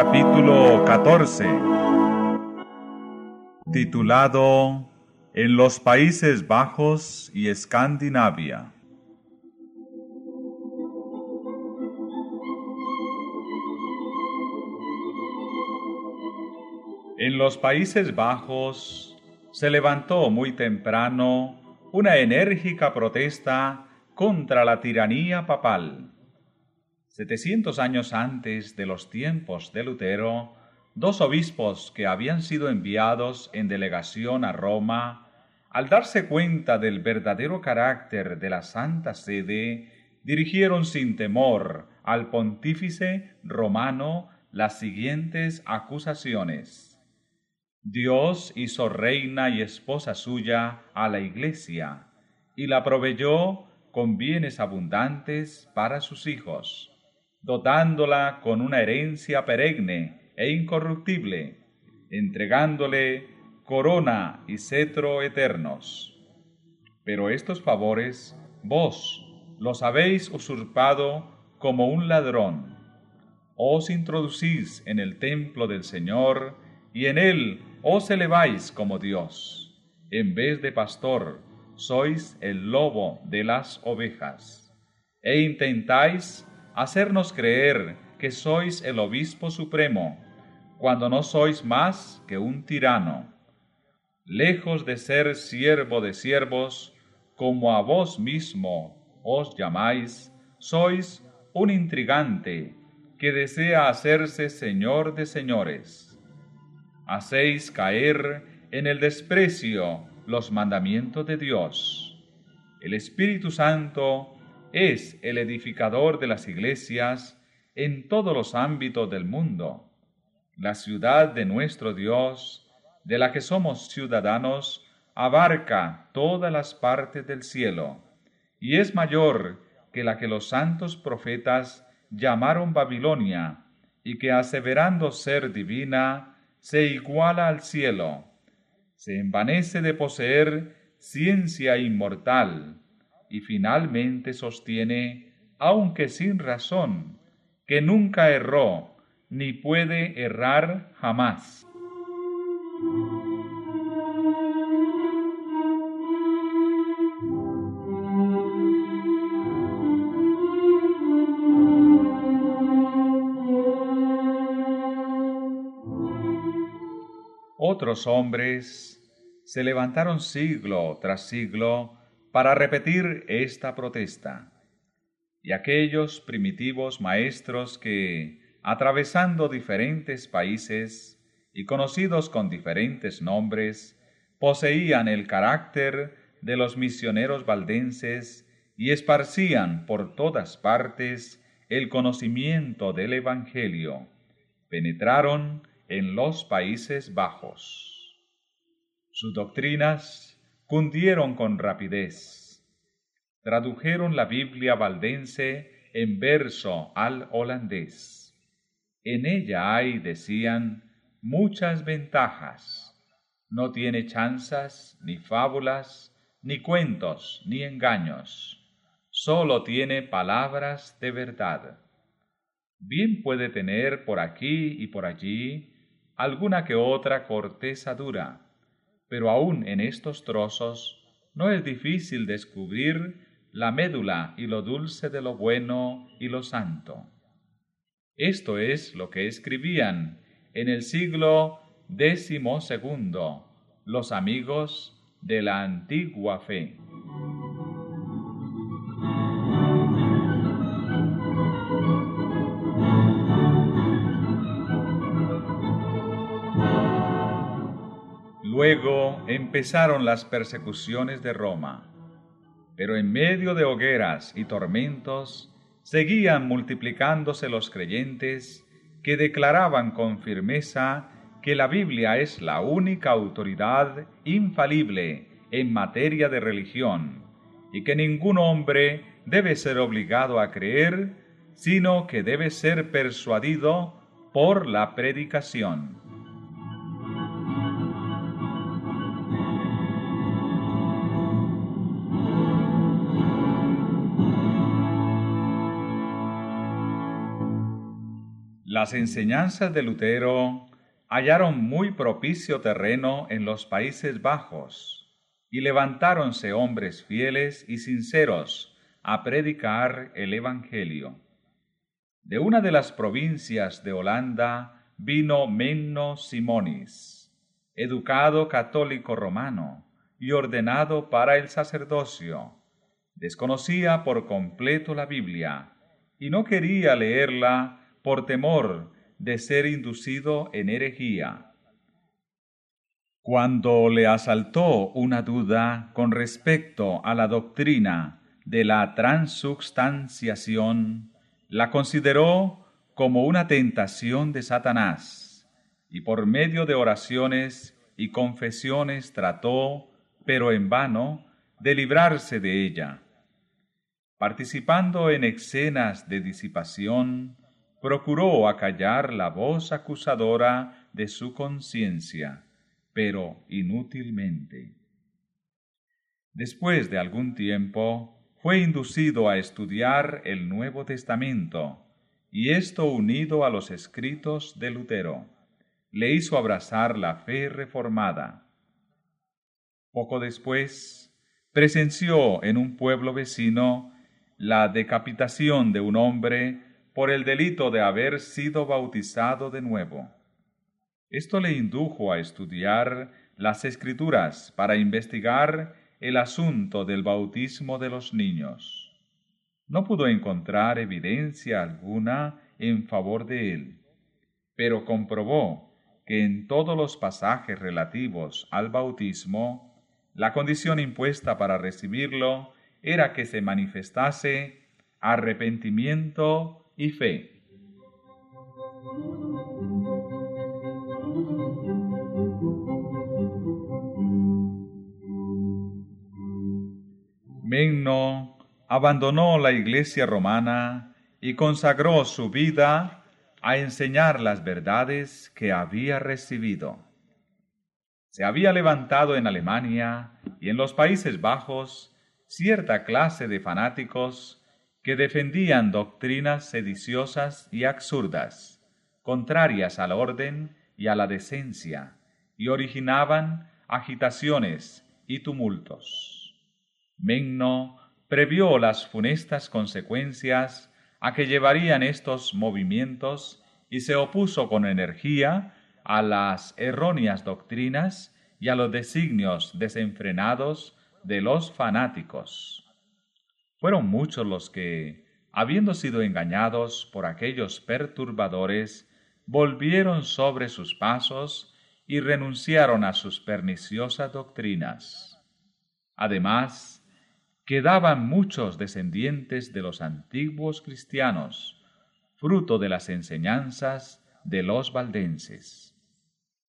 capítulo 14, titulado En los Países Bajos y Escandinavia. En los Países Bajos se levantó muy temprano una enérgica protesta contra la tiranía papal. Setecientos años antes de los tiempos de Lutero, dos obispos que habían sido enviados en delegación a Roma, al darse cuenta del verdadero carácter de la Santa Sede, dirigieron sin temor al pontífice romano las siguientes acusaciones. Dios hizo reina y esposa suya a la iglesia y la proveyó con bienes abundantes para sus hijos, dotándola con una herencia perenne e incorruptible, entregándole corona y cetro eternos. Pero estos favores vos los habéis usurpado como un ladrón. Os introducís en el templo del Señor y en él os eleváis como Dios. En vez de pastor, sois el lobo de las ovejas. E intentáis hacernos creer que sois el obispo supremo, cuando no sois más que un tirano. Lejos de ser siervo de siervos, como a vos mismo os llamáis, sois un intrigante que desea hacerse señor de señores hacéis caer en el desprecio los mandamientos de Dios. El Espíritu Santo es el edificador de las iglesias en todos los ámbitos del mundo. La ciudad de nuestro Dios, de la que somos ciudadanos, abarca todas las partes del cielo, y es mayor que la que los santos profetas llamaron Babilonia, y que aseverando ser divina, se iguala al cielo, se envanece de poseer ciencia inmortal y finalmente sostiene, aunque sin razón, que nunca erró ni puede errar jamás. Otros hombres se levantaron siglo tras siglo para repetir esta protesta. Y aquellos primitivos maestros que, atravesando diferentes países y conocidos con diferentes nombres, poseían el carácter de los misioneros valdenses y esparcían por todas partes el conocimiento del Evangelio, penetraron en los Países Bajos. Sus doctrinas cundieron con rapidez. Tradujeron la Biblia valdense en verso al holandés. En ella hay, decían, muchas ventajas. No tiene chanzas, ni fábulas, ni cuentos, ni engaños. Solo tiene palabras de verdad. Bien puede tener por aquí y por allí alguna que otra corteza dura, pero aún en estos trozos no es difícil descubrir la médula y lo dulce de lo bueno y lo santo. Esto es lo que escribían en el siglo segundo los amigos de la antigua fe. Luego empezaron las persecuciones de Roma, pero en medio de hogueras y tormentos seguían multiplicándose los creyentes que declaraban con firmeza que la Biblia es la única autoridad infalible en materia de religión y que ningún hombre debe ser obligado a creer, sino que debe ser persuadido por la predicación. Las enseñanzas de Lutero hallaron muy propicio terreno en los Países Bajos, y levantáronse hombres fieles y sinceros a predicar el Evangelio. De una de las provincias de Holanda vino Menno Simonis, educado católico romano y ordenado para el sacerdocio. Desconocía por completo la Biblia y no quería leerla por temor de ser inducido en herejía. Cuando le asaltó una duda con respecto a la doctrina de la transubstanciación, la consideró como una tentación de Satanás, y por medio de oraciones y confesiones trató, pero en vano, de librarse de ella. Participando en escenas de disipación, procuró acallar la voz acusadora de su conciencia, pero inútilmente. Después de algún tiempo, fue inducido a estudiar el Nuevo Testamento, y esto unido a los escritos de Lutero, le hizo abrazar la fe reformada. Poco después, presenció en un pueblo vecino la decapitación de un hombre por el delito de haber sido bautizado de nuevo. Esto le indujo a estudiar las escrituras para investigar el asunto del bautismo de los niños. No pudo encontrar evidencia alguna en favor de él, pero comprobó que en todos los pasajes relativos al bautismo, la condición impuesta para recibirlo era que se manifestase arrepentimiento y fe. Menno abandonó la iglesia romana y consagró su vida a enseñar las verdades que había recibido. Se había levantado en Alemania y en los Países Bajos cierta clase de fanáticos que defendían doctrinas sediciosas y absurdas, contrarias al orden y a la decencia, y originaban agitaciones y tumultos. Menno previó las funestas consecuencias a que llevarían estos movimientos y se opuso con energía a las erróneas doctrinas y a los designios desenfrenados de los fanáticos. Fueron muchos los que, habiendo sido engañados por aquellos perturbadores, volvieron sobre sus pasos y renunciaron a sus perniciosas doctrinas. Además, quedaban muchos descendientes de los antiguos cristianos, fruto de las enseñanzas de los valdenses.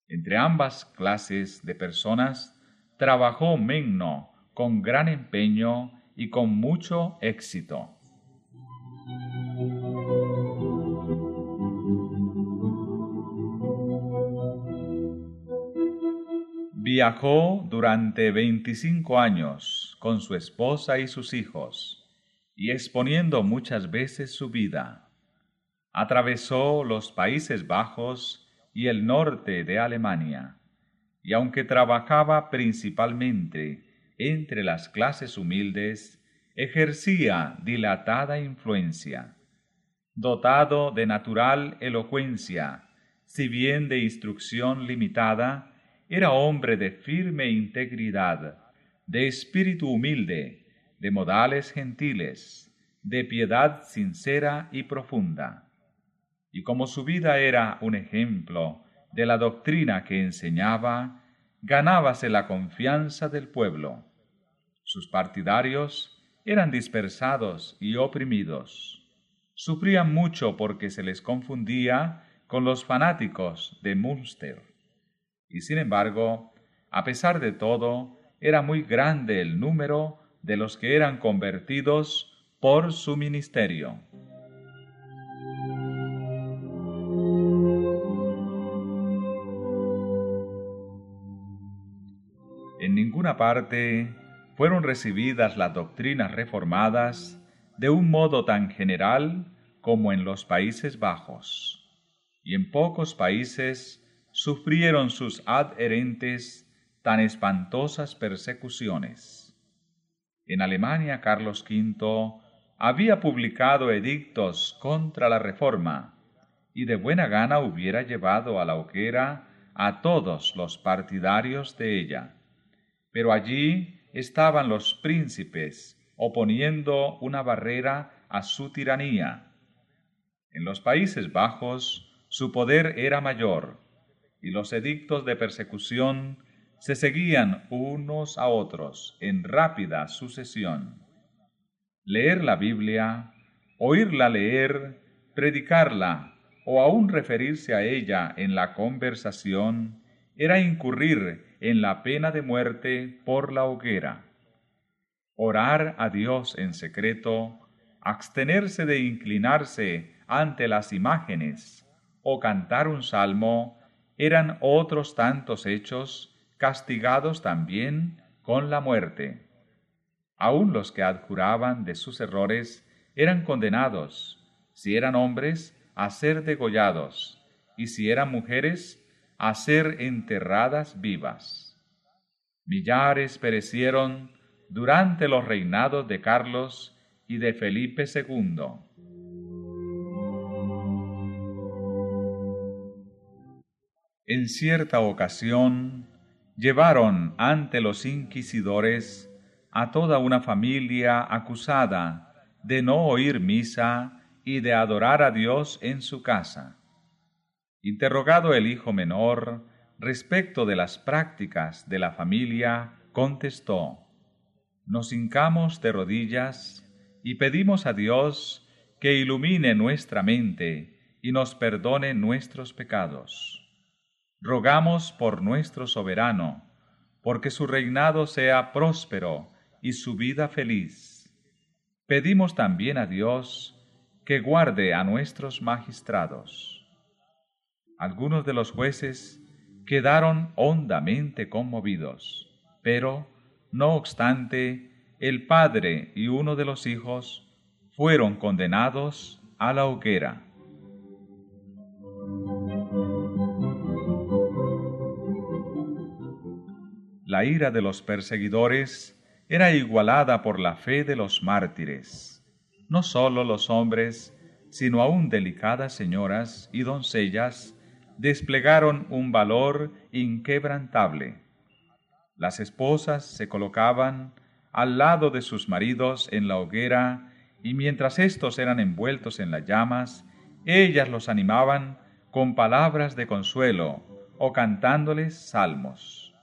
Entre ambas clases de personas trabajó Menno con gran empeño y con mucho éxito. Viajó durante veinticinco años con su esposa y sus hijos, y exponiendo muchas veces su vida. Atravesó los Países Bajos y el norte de Alemania, y aunque trabajaba principalmente entre las clases humildes, ejercía dilatada influencia. Dotado de natural elocuencia, si bien de instrucción limitada, era hombre de firme integridad, de espíritu humilde, de modales gentiles, de piedad sincera y profunda. Y como su vida era un ejemplo de la doctrina que enseñaba, ganábase la confianza del pueblo. Sus partidarios eran dispersados y oprimidos. Sufrían mucho porque se les confundía con los fanáticos de Münster y sin embargo, a pesar de todo, era muy grande el número de los que eran convertidos por su ministerio. En ninguna parte fueron recibidas las doctrinas reformadas de un modo tan general como en los Países Bajos. y en pocos países sufrieron sus adherentes tan espantosas persecuciones. En Alemania Carlos V había publicado edictos contra la reforma y de buena gana hubiera llevado a la hoguera a todos los partidarios de ella. Pero allí estaban los príncipes oponiendo una barrera a su tiranía. En los Países Bajos su poder era mayor y los edictos de persecución se seguían unos a otros en rápida sucesión. Leer la Biblia, oírla leer, predicarla o aún referirse a ella en la conversación era incurrir en la pena de muerte por la hoguera. Orar a Dios en secreto, abstenerse de inclinarse ante las imágenes o cantar un salmo eran otros tantos hechos castigados también con la muerte. Aun los que adjuraban de sus errores eran condenados, si eran hombres, a ser degollados, y si eran mujeres, a ser enterradas vivas. Millares perecieron durante los reinados de Carlos y de Felipe II. En cierta ocasión, llevaron ante los inquisidores a toda una familia acusada de no oír misa y de adorar a Dios en su casa. Interrogado el hijo menor respecto de las prácticas de la familia, contestó, Nos hincamos de rodillas y pedimos a Dios que ilumine nuestra mente y nos perdone nuestros pecados rogamos por nuestro soberano, porque su reinado sea próspero y su vida feliz. Pedimos también a Dios que guarde a nuestros magistrados. Algunos de los jueces quedaron hondamente conmovidos, pero, no obstante, el padre y uno de los hijos fueron condenados a la hoguera. la ira de los perseguidores era igualada por la fe de los mártires. No sólo los hombres, sino aún delicadas señoras y doncellas desplegaron un valor inquebrantable. Las esposas se colocaban al lado de sus maridos en la hoguera y mientras éstos eran envueltos en las llamas, ellas los animaban con palabras de consuelo o cantándoles salmos.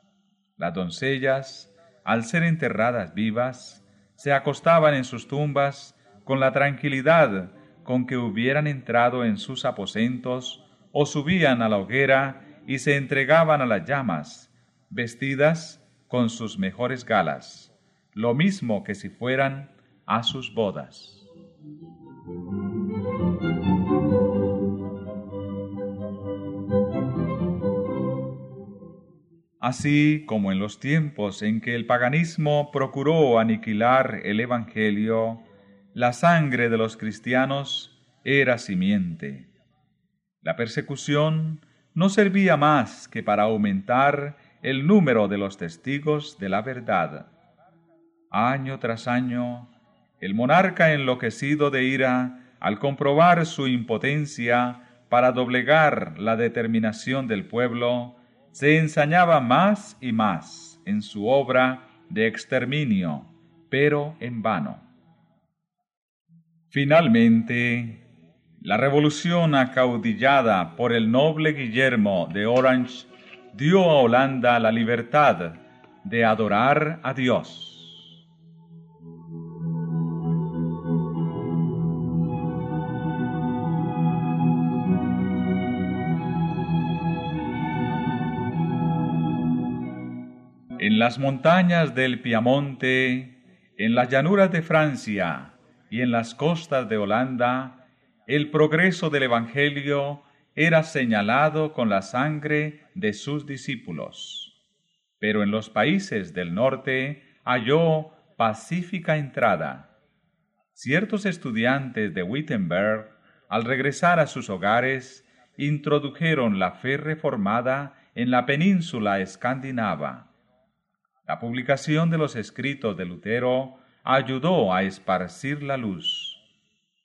Las doncellas, al ser enterradas vivas, se acostaban en sus tumbas con la tranquilidad con que hubieran entrado en sus aposentos, o subían a la hoguera y se entregaban a las llamas, vestidas con sus mejores galas, lo mismo que si fueran a sus bodas. Así como en los tiempos en que el paganismo procuró aniquilar el Evangelio, la sangre de los cristianos era simiente. La persecución no servía más que para aumentar el número de los testigos de la verdad. Año tras año, el monarca enloquecido de ira, al comprobar su impotencia para doblegar la determinación del pueblo, se ensañaba más y más en su obra de exterminio, pero en vano. Finalmente, la revolución acaudillada por el noble Guillermo de Orange dio a Holanda la libertad de adorar a Dios. En las montañas del Piamonte, en las llanuras de Francia y en las costas de Holanda, el progreso del Evangelio era señalado con la sangre de sus discípulos. Pero en los países del norte halló pacífica entrada. Ciertos estudiantes de Wittenberg, al regresar a sus hogares, introdujeron la fe reformada en la península escandinava. La publicación de los escritos de Lutero ayudó a esparcir la luz.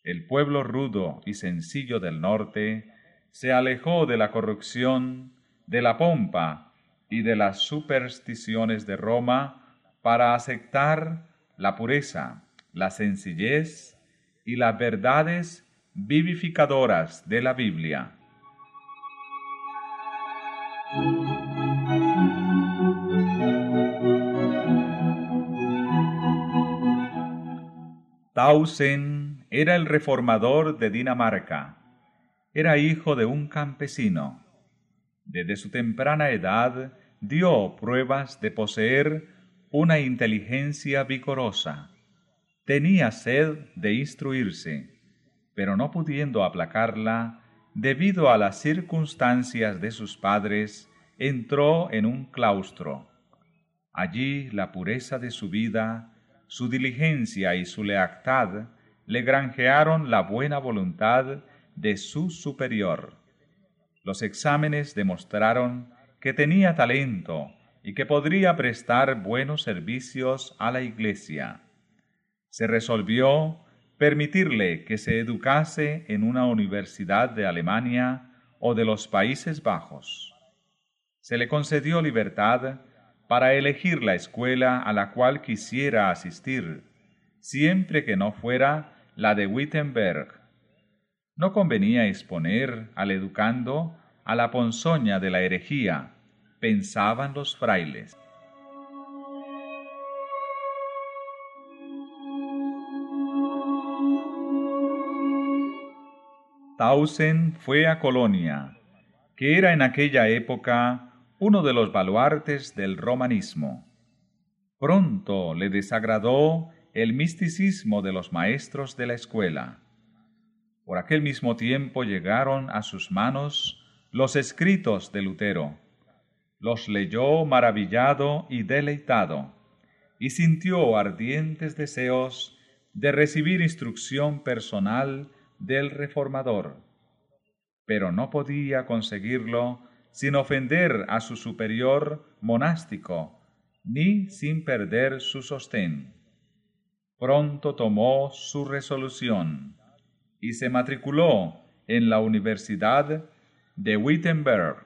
El pueblo rudo y sencillo del norte se alejó de la corrupción, de la pompa y de las supersticiones de Roma para aceptar la pureza, la sencillez y las verdades vivificadoras de la Biblia. Tausen era el reformador de Dinamarca. Era hijo de un campesino. Desde su temprana edad dio pruebas de poseer una inteligencia vigorosa. Tenía sed de instruirse, pero no pudiendo aplacarla, debido a las circunstancias de sus padres, entró en un claustro. Allí la pureza de su vida su diligencia y su lealtad le granjearon la buena voluntad de su superior. Los exámenes demostraron que tenía talento y que podría prestar buenos servicios a la Iglesia. Se resolvió permitirle que se educase en una universidad de Alemania o de los Países Bajos. Se le concedió libertad para elegir la escuela a la cual quisiera asistir, siempre que no fuera la de Wittenberg. No convenía exponer al educando a la ponzoña de la herejía, pensaban los frailes. Tausen fue a Colonia, que era en aquella época uno de los baluartes del romanismo. Pronto le desagradó el misticismo de los maestros de la escuela. Por aquel mismo tiempo llegaron a sus manos los escritos de Lutero. Los leyó maravillado y deleitado, y sintió ardientes deseos de recibir instrucción personal del reformador. Pero no podía conseguirlo sin ofender a su superior monástico, ni sin perder su sostén. Pronto tomó su resolución y se matriculó en la Universidad de Wittenberg.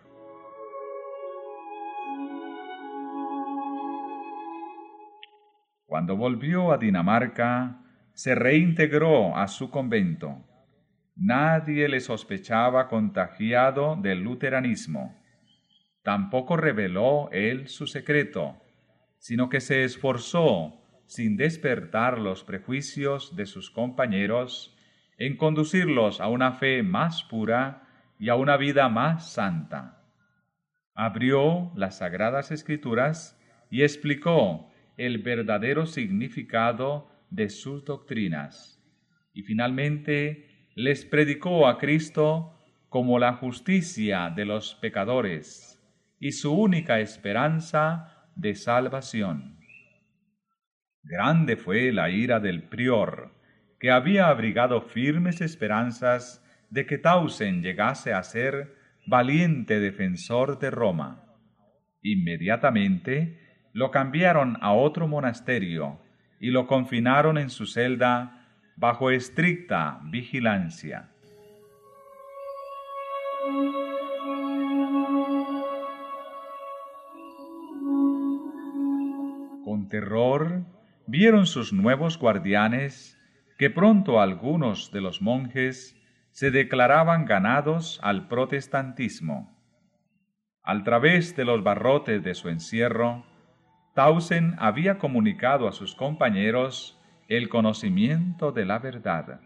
Cuando volvió a Dinamarca, se reintegró a su convento Nadie le sospechaba contagiado del luteranismo. Tampoco reveló él su secreto, sino que se esforzó, sin despertar los prejuicios de sus compañeros, en conducirlos a una fe más pura y a una vida más santa. Abrió las sagradas escrituras y explicó el verdadero significado de sus doctrinas. Y finalmente les predicó a Cristo como la justicia de los pecadores y su única esperanza de salvación. Grande fue la ira del prior, que había abrigado firmes esperanzas de que Tausen llegase a ser valiente defensor de Roma. Inmediatamente lo cambiaron a otro monasterio y lo confinaron en su celda bajo estricta vigilancia. Con terror vieron sus nuevos guardianes que pronto algunos de los monjes se declaraban ganados al protestantismo. Al través de los barrotes de su encierro, Tausen había comunicado a sus compañeros el conocimiento de la verdad.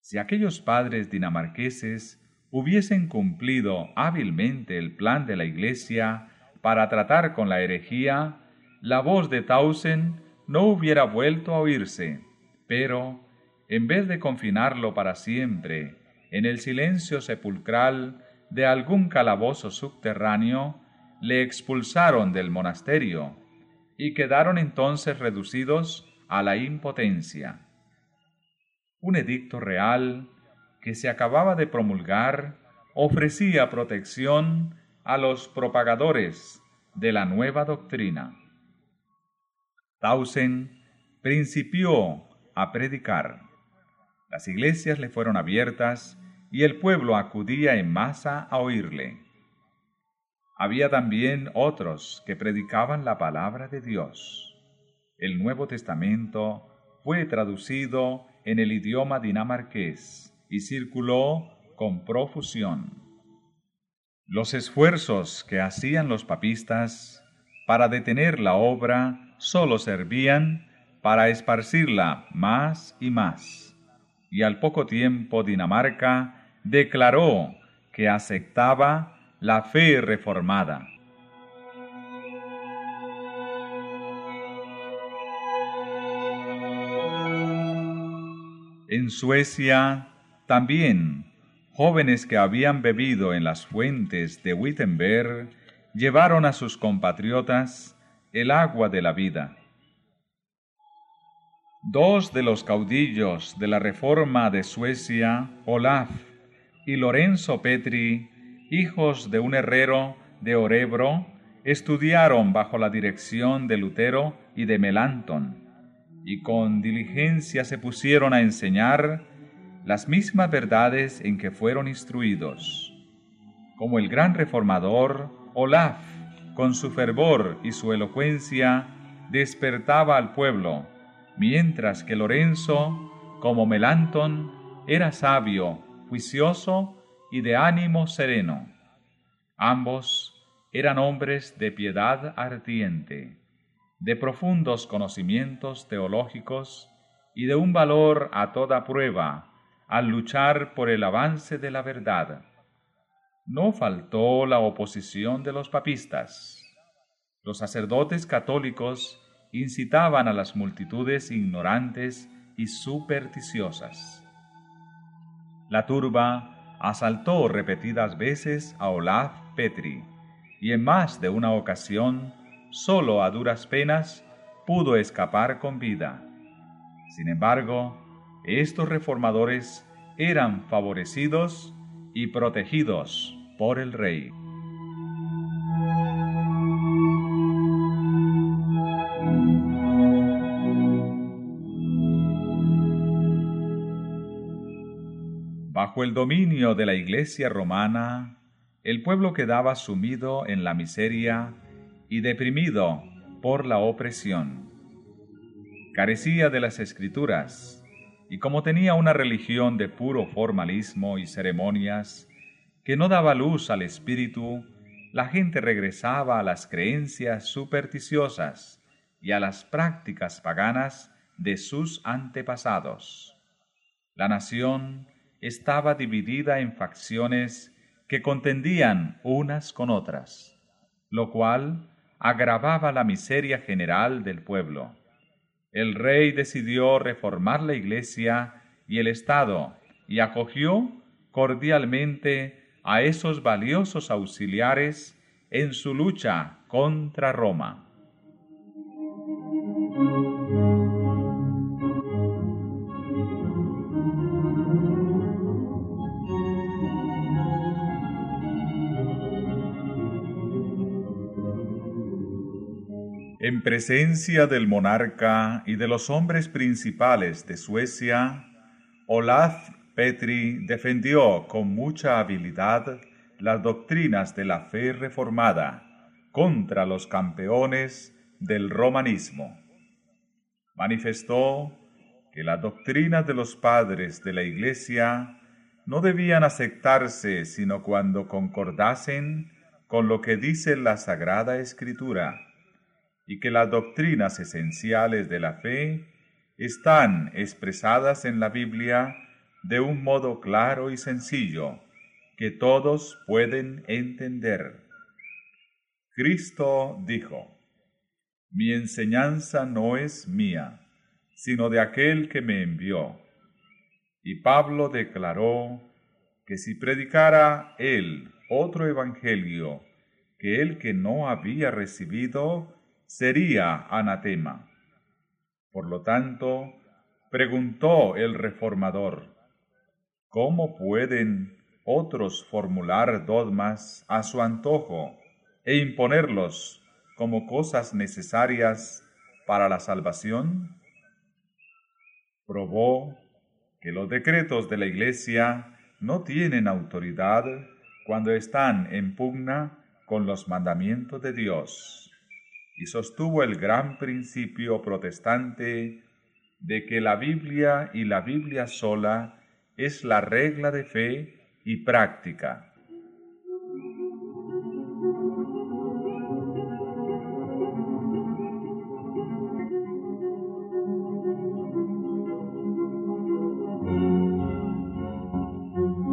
Si aquellos padres dinamarqueses hubiesen cumplido hábilmente el plan de la Iglesia para tratar con la herejía, la voz de Tausen no hubiera vuelto a oírse, pero, en vez de confinarlo para siempre en el silencio sepulcral de algún calabozo subterráneo, le expulsaron del monasterio, y quedaron entonces reducidos a la impotencia. Un edicto real que se acababa de promulgar ofrecía protección a los propagadores de la nueva doctrina. Tausen principió a predicar. Las iglesias le fueron abiertas y el pueblo acudía en masa a oírle. Había también otros que predicaban la palabra de Dios. El Nuevo Testamento fue traducido en el idioma dinamarqués y circuló con profusión. Los esfuerzos que hacían los papistas para detener la obra solo servían para esparcirla más y más. Y al poco tiempo Dinamarca declaró que aceptaba la fe reformada. En Suecia también jóvenes que habían bebido en las fuentes de Wittenberg llevaron a sus compatriotas el agua de la vida. Dos de los caudillos de la Reforma de Suecia, Olaf y Lorenzo Petri, hijos de un herrero de Orebro, estudiaron bajo la dirección de Lutero y de Melanton, y con diligencia se pusieron a enseñar las mismas verdades en que fueron instruidos. Como el gran reformador, Olaf, con su fervor y su elocuencia, despertaba al pueblo, mientras que Lorenzo, como Melantón, era sabio, juicioso y de ánimo sereno. Ambos eran hombres de piedad ardiente, de profundos conocimientos teológicos y de un valor a toda prueba al luchar por el avance de la verdad. No faltó la oposición de los papistas. Los sacerdotes católicos incitaban a las multitudes ignorantes y supersticiosas. La turba asaltó repetidas veces a Olaf Petri y en más de una ocasión, solo a duras penas, pudo escapar con vida. Sin embargo, estos reformadores eran favorecidos y protegidos por el rey. Bajo el dominio de la Iglesia romana, el pueblo quedaba sumido en la miseria y deprimido por la opresión. Carecía de las escrituras y como tenía una religión de puro formalismo y ceremonias que no daba luz al espíritu, la gente regresaba a las creencias supersticiosas y a las prácticas paganas de sus antepasados. La nación estaba dividida en facciones que contendían unas con otras, lo cual agravaba la miseria general del pueblo el rey decidió reformar la iglesia y el Estado y acogió cordialmente a esos valiosos auxiliares en su lucha contra Roma. En presencia del monarca y de los hombres principales de Suecia, Olaf Petri defendió con mucha habilidad las doctrinas de la fe reformada contra los campeones del romanismo. Manifestó que las doctrinas de los padres de la Iglesia no debían aceptarse sino cuando concordasen con lo que dice la Sagrada Escritura y que las doctrinas esenciales de la fe están expresadas en la Biblia de un modo claro y sencillo que todos pueden entender. Cristo dijo, Mi enseñanza no es mía, sino de aquel que me envió. Y Pablo declaró que si predicara él otro evangelio que el que no había recibido, sería anatema. Por lo tanto, preguntó el reformador, ¿cómo pueden otros formular dogmas a su antojo e imponerlos como cosas necesarias para la salvación? Probó que los decretos de la Iglesia no tienen autoridad cuando están en pugna con los mandamientos de Dios, y sostuvo el gran principio protestante de que la Biblia y la Biblia sola es la regla de fe y práctica.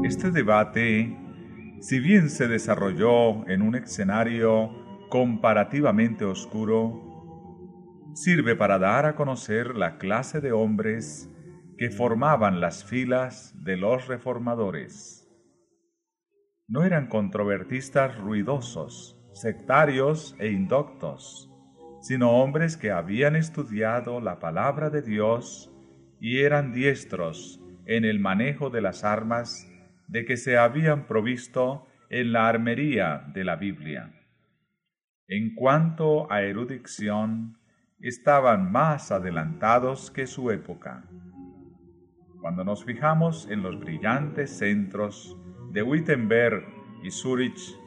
Este debate, si bien se desarrolló en un escenario comparativamente oscuro, sirve para dar a conocer la clase de hombres que formaban las filas de los reformadores. No eran controvertistas ruidosos, sectarios e indoctos, sino hombres que habían estudiado la palabra de Dios y eran diestros en el manejo de las armas de que se habían provisto en la armería de la Biblia. En cuanto a erudición, estaban más adelantados que su época. Cuando nos fijamos en los brillantes centros de Wittenberg y Zurich,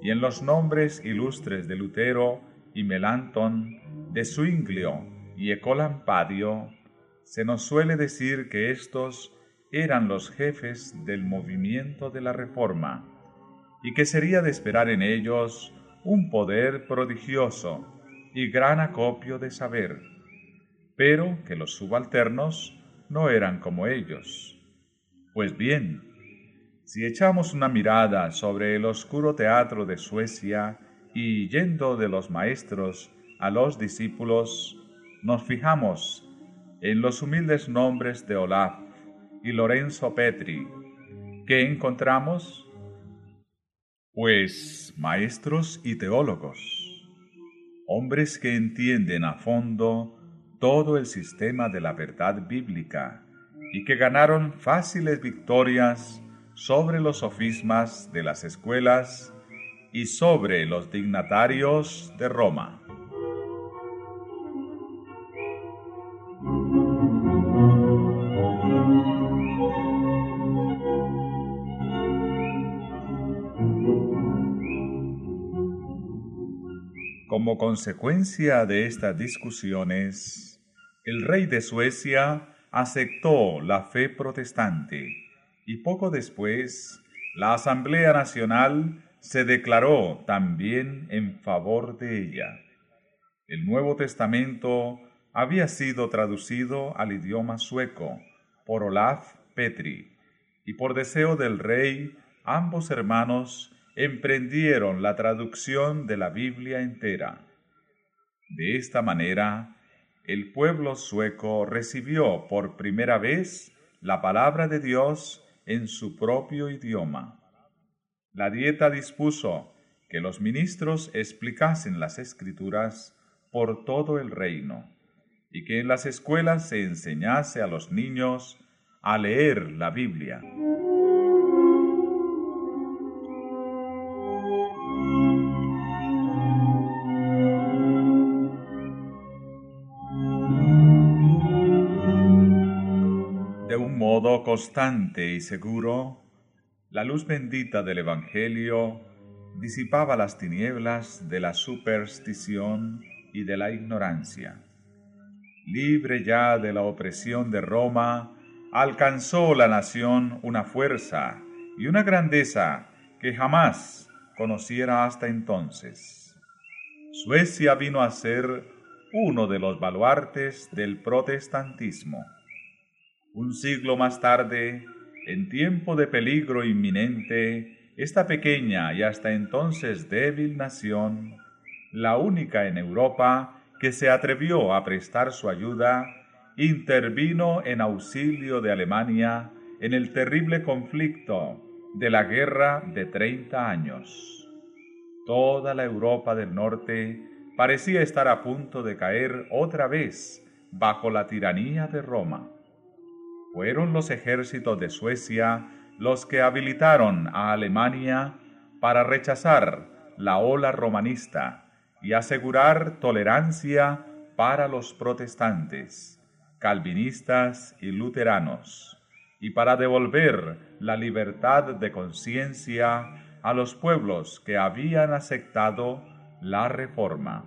y en los nombres ilustres de Lutero y Melanchthon, de Zwinglio y Ecolampadio, se nos suele decir que estos eran los jefes del movimiento de la Reforma, y que sería de esperar en ellos un poder prodigioso y gran acopio de saber, pero que los subalternos no eran como ellos. Pues bien, si echamos una mirada sobre el oscuro teatro de Suecia y yendo de los maestros a los discípulos, nos fijamos en los humildes nombres de Olaf y Lorenzo Petri, que encontramos, pues maestros y teólogos, hombres que entienden a fondo todo el sistema de la verdad bíblica y que ganaron fáciles victorias sobre los sofismas de las escuelas y sobre los dignatarios de Roma. Como consecuencia de estas discusiones, el rey de Suecia aceptó la fe protestante y poco después la Asamblea Nacional se declaró también en favor de ella. El Nuevo Testamento había sido traducido al idioma sueco por Olaf Petri y por deseo del rey ambos hermanos emprendieron la traducción de la Biblia entera. De esta manera, el pueblo sueco recibió por primera vez la palabra de Dios en su propio idioma. La dieta dispuso que los ministros explicasen las escrituras por todo el reino y que en las escuelas se enseñase a los niños a leer la Biblia. Constante y seguro, la luz bendita del Evangelio disipaba las tinieblas de la superstición y de la ignorancia. Libre ya de la opresión de Roma, alcanzó la nación una fuerza y una grandeza que jamás conociera hasta entonces. Suecia vino a ser uno de los baluartes del protestantismo. Un siglo más tarde, en tiempo de peligro inminente, esta pequeña y hasta entonces débil nación, la única en Europa que se atrevió a prestar su ayuda, intervino en auxilio de Alemania en el terrible conflicto de la guerra de treinta años. Toda la Europa del Norte parecía estar a punto de caer otra vez bajo la tiranía de Roma fueron los ejércitos de Suecia los que habilitaron a Alemania para rechazar la ola romanista y asegurar tolerancia para los protestantes, calvinistas y luteranos, y para devolver la libertad de conciencia a los pueblos que habían aceptado la reforma.